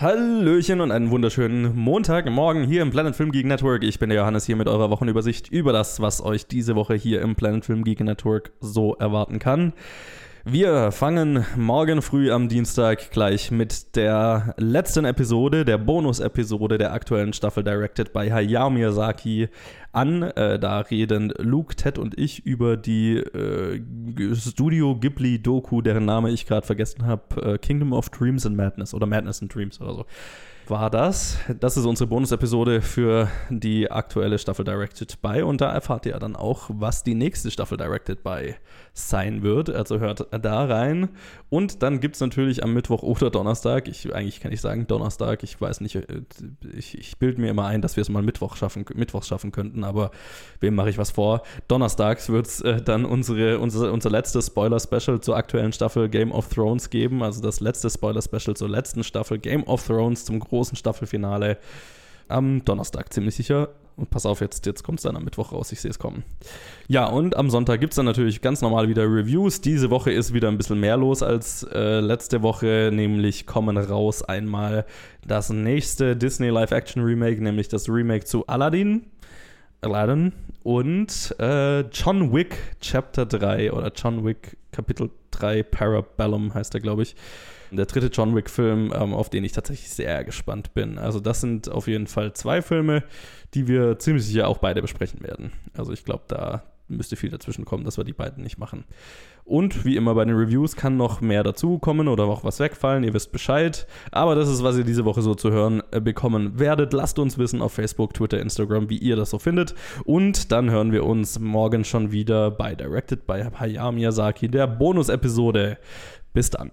Hallöchen und einen wunderschönen Montagmorgen hier im Planet Film Geek Network. Ich bin der Johannes hier mit eurer Wochenübersicht über das, was euch diese Woche hier im Planet Film Geek Network so erwarten kann. Wir fangen morgen früh am Dienstag gleich mit der letzten Episode, der Bonus-Episode der aktuellen Staffel Directed by Hayao Miyazaki an. Äh, da reden Luke, Ted und ich über die äh, Studio Ghibli-Doku, deren Name ich gerade vergessen habe, äh, Kingdom of Dreams and Madness oder Madness and Dreams oder so war das. Das ist unsere Bonus-Episode für die aktuelle Staffel Directed by. Und da erfahrt ihr dann auch, was die nächste Staffel Directed by sein wird. Also hört da rein. Und dann gibt es natürlich am Mittwoch oder Donnerstag, ich, eigentlich kann ich sagen Donnerstag, ich weiß nicht, äh, ich, ich bilde mir immer ein, dass wir es mal Mittwoch schaffen, Mittwochs schaffen könnten, aber wem mache ich was vor? Donnerstags wird es äh, dann unsere, unsere, unser letztes Spoiler-Special zur aktuellen Staffel Game of Thrones geben. Also das letzte Spoiler-Special zur letzten Staffel Game of Thrones zum großen Staffelfinale am Donnerstag, ziemlich sicher. Und pass auf, jetzt, jetzt kommt es dann am Mittwoch raus, ich sehe es kommen. Ja, und am Sonntag gibt es dann natürlich ganz normal wieder Reviews. Diese Woche ist wieder ein bisschen mehr los als äh, letzte Woche, nämlich kommen raus einmal das nächste Disney Live-Action-Remake, nämlich das Remake zu Aladdin. Aladdin und äh, John Wick Chapter 3 oder John Wick Kapitel 3 Parabellum heißt er, glaube ich. Der dritte John Wick-Film, ähm, auf den ich tatsächlich sehr gespannt bin. Also, das sind auf jeden Fall zwei Filme, die wir ziemlich sicher auch beide besprechen werden. Also, ich glaube, da müsste viel dazwischen kommen, dass wir die beiden nicht machen. Und wie immer bei den Reviews kann noch mehr dazukommen oder auch was wegfallen. Ihr wisst Bescheid. Aber das ist, was ihr diese Woche so zu hören äh, bekommen werdet. Lasst uns wissen auf Facebook, Twitter, Instagram, wie ihr das so findet. Und dann hören wir uns morgen schon wieder bei Directed by Hayao Miyazaki, der Bonus-Episode. Bis dann.